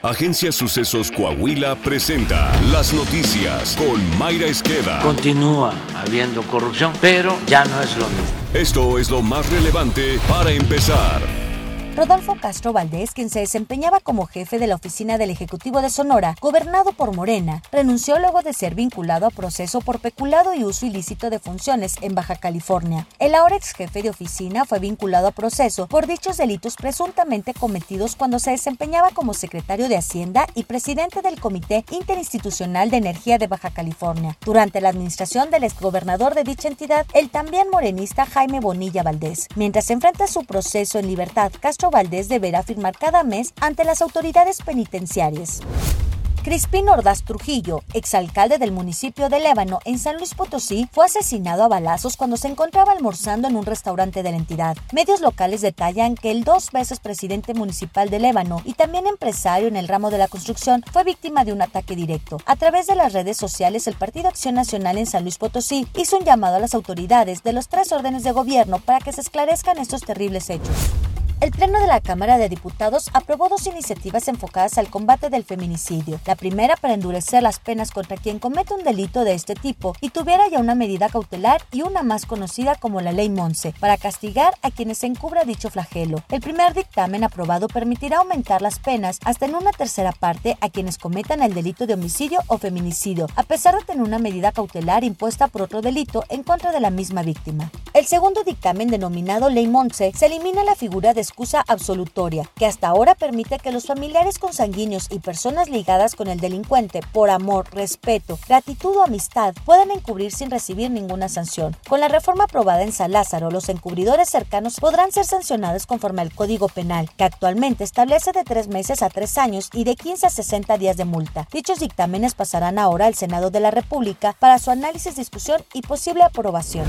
Agencia Sucesos Coahuila presenta las noticias con Mayra Esqueda. Continúa habiendo corrupción, pero ya no es lo mismo. Esto es lo más relevante para empezar. Rodolfo Castro Valdés, quien se desempeñaba como jefe de la oficina del Ejecutivo de Sonora, gobernado por Morena, renunció luego de ser vinculado a proceso por peculado y uso ilícito de funciones en Baja California. El ahora ex jefe de oficina fue vinculado a proceso por dichos delitos presuntamente cometidos cuando se desempeñaba como secretario de Hacienda y presidente del Comité Interinstitucional de Energía de Baja California. Durante la administración del exgobernador de dicha entidad, el también morenista Jaime Bonilla Valdés. Mientras enfrenta su proceso en libertad, Castro Valdés deberá firmar cada mes ante las autoridades penitenciarias. Crispín Ordaz Trujillo, exalcalde del municipio de Lébano, en San Luis Potosí, fue asesinado a balazos cuando se encontraba almorzando en un restaurante de la entidad. Medios locales detallan que el dos veces presidente municipal de Lébano y también empresario en el ramo de la construcción fue víctima de un ataque directo. A través de las redes sociales, el Partido Acción Nacional en San Luis Potosí hizo un llamado a las autoridades de los tres órdenes de gobierno para que se esclarezcan estos terribles hechos. El Pleno de la Cámara de Diputados aprobó dos iniciativas enfocadas al combate del feminicidio. La primera para endurecer las penas contra quien comete un delito de este tipo y tuviera ya una medida cautelar y una más conocida como la Ley Monse, para castigar a quienes encubra dicho flagelo. El primer dictamen aprobado permitirá aumentar las penas hasta en una tercera parte a quienes cometan el delito de homicidio o feminicidio, a pesar de tener una medida cautelar impuesta por otro delito en contra de la misma víctima. El segundo dictamen denominado Ley Monse se elimina la figura de excusa absolutoria, que hasta ahora permite que los familiares consanguíneos y personas ligadas con el delincuente por amor, respeto, gratitud o amistad puedan encubrir sin recibir ninguna sanción. Con la reforma aprobada en San Lázaro, los encubridores cercanos podrán ser sancionados conforme al Código Penal, que actualmente establece de tres meses a tres años y de 15 a 60 días de multa. Dichos dictámenes pasarán ahora al Senado de la República para su análisis, discusión y posible aprobación.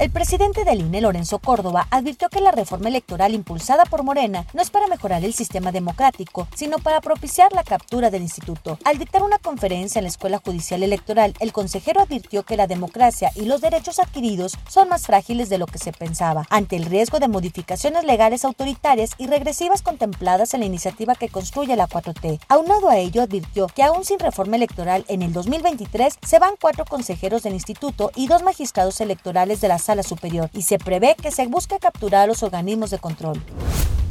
El presidente del INE, Lorenzo Córdoba, advirtió que la reforma electoral impulsada por Morena no es para mejorar el sistema democrático, sino para propiciar la captura del instituto. Al dictar una conferencia en la Escuela Judicial Electoral, el consejero advirtió que la democracia y los derechos adquiridos son más frágiles de lo que se pensaba, ante el riesgo de modificaciones legales autoritarias y regresivas contempladas en la iniciativa que construye la 4T. Aunado a ello, advirtió que aún sin reforma electoral en el 2023 se van cuatro consejeros del instituto y dos magistrados electorales de la Sala Superior y se prevé que se busque capturar a los organismos de control.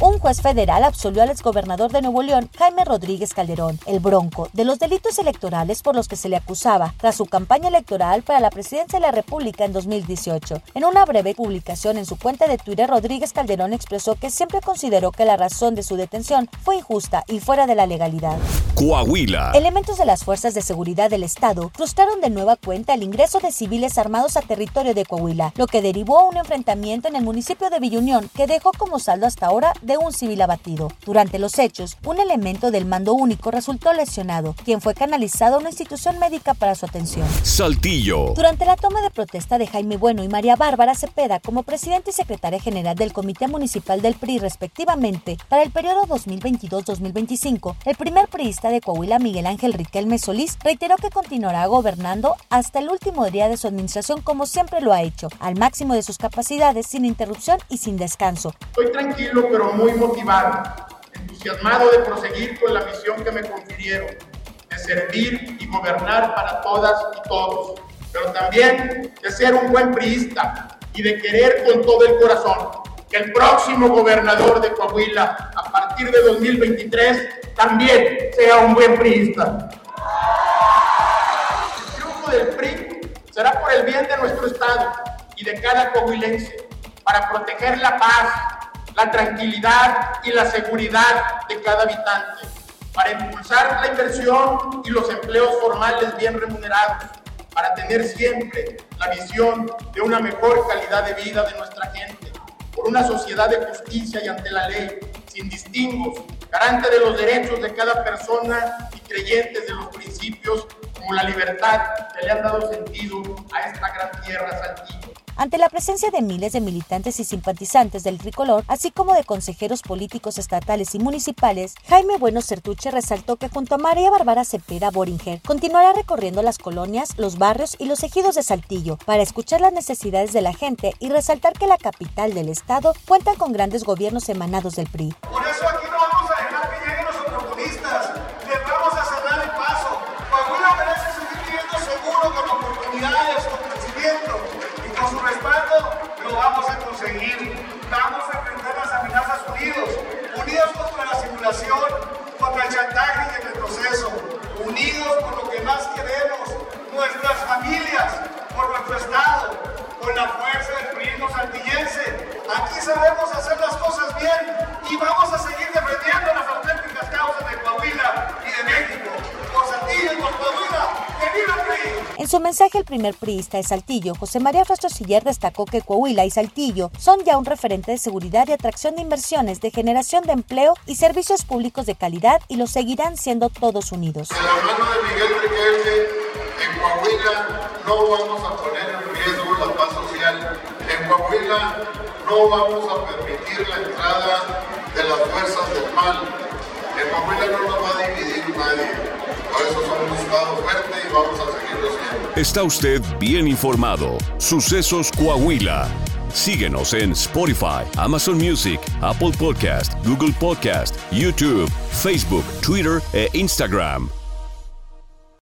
Un juez federal absolvió al exgobernador de Nuevo León, Jaime Rodríguez Calderón, el Bronco, de los delitos electorales por los que se le acusaba tras su campaña electoral para la presidencia de la República en 2018. En una breve publicación en su cuenta de Twitter, Rodríguez Calderón expresó que siempre consideró que la razón de su detención fue injusta y fuera de la legalidad. Coahuila. Elementos de las fuerzas de seguridad del Estado frustraron de nueva cuenta el ingreso de civiles armados a territorio de Coahuila, lo que derivó a un enfrentamiento en el municipio de Villunión que dejó como saldo hasta ahora de un civil abatido. Durante los hechos, un elemento del mando único resultó lesionado, quien fue canalizado a una institución médica para su atención. Saltillo. Durante la toma de protesta de Jaime Bueno y María Bárbara Cepeda como presidente y secretaria general del Comité Municipal del PRI respectivamente para el periodo 2022-2025, el primer priista de Coahuila, Miguel Ángel Riquelme Solís, reiteró que continuará gobernando hasta el último día de su administración como siempre lo ha hecho, al máximo de sus capacidades, sin interrupción y sin descanso. Estoy tranquilo pero muy motivado, entusiasmado de proseguir con la misión que me confirieron, de servir y gobernar para todas y todos, pero también de ser un buen priista y de querer con todo el corazón que el próximo gobernador de Coahuila, a partir de 2023, también sea un buen priista. El triunfo del PRI será por el bien de nuestro Estado y de cada coahuilense, para proteger la paz, la tranquilidad y la seguridad de cada habitante, para impulsar la inversión y los empleos formales bien remunerados, para tener siempre la visión de una mejor calidad de vida de nuestra gente, por una sociedad de justicia y ante la ley, sin distingos, garante de los derechos de cada persona y creyentes de los principios como la libertad que le han dado sentido a esta gran tierra saltillo. Ante la presencia de miles de militantes y simpatizantes del tricolor, así como de consejeros políticos estatales y municipales, Jaime Bueno Certuche resaltó que junto a María Bárbara Cepeda Boringer continuará recorriendo las colonias, los barrios y los ejidos de Saltillo para escuchar las necesidades de la gente y resaltar que la capital del estado cuenta con grandes gobiernos emanados del PRI. respaldo, lo vamos a conseguir. Vamos a enfrentar las amenazas unidos, unidos contra la simulación, contra el chantaje y el retroceso, unidos por lo que más queremos su mensaje, el primer priista de Saltillo, José María Siller, destacó que Coahuila y Saltillo son ya un referente de seguridad y atracción de inversiones, de generación de empleo y servicios públicos de calidad y lo seguirán siendo todos unidos. De la mano de Miguel Riquelme, en Coahuila no vamos a poner en riesgo la paz social. En Coahuila no vamos a permitir la entrada de las fuerzas del mal. En Coahuila no nos va a dividir nadie. Por eso fuerte y vamos a seguirlo siendo. Está usted bien informado. Sucesos Coahuila. Síguenos en Spotify, Amazon Music, Apple Podcast, Google Podcast, YouTube, Facebook, Twitter e Instagram.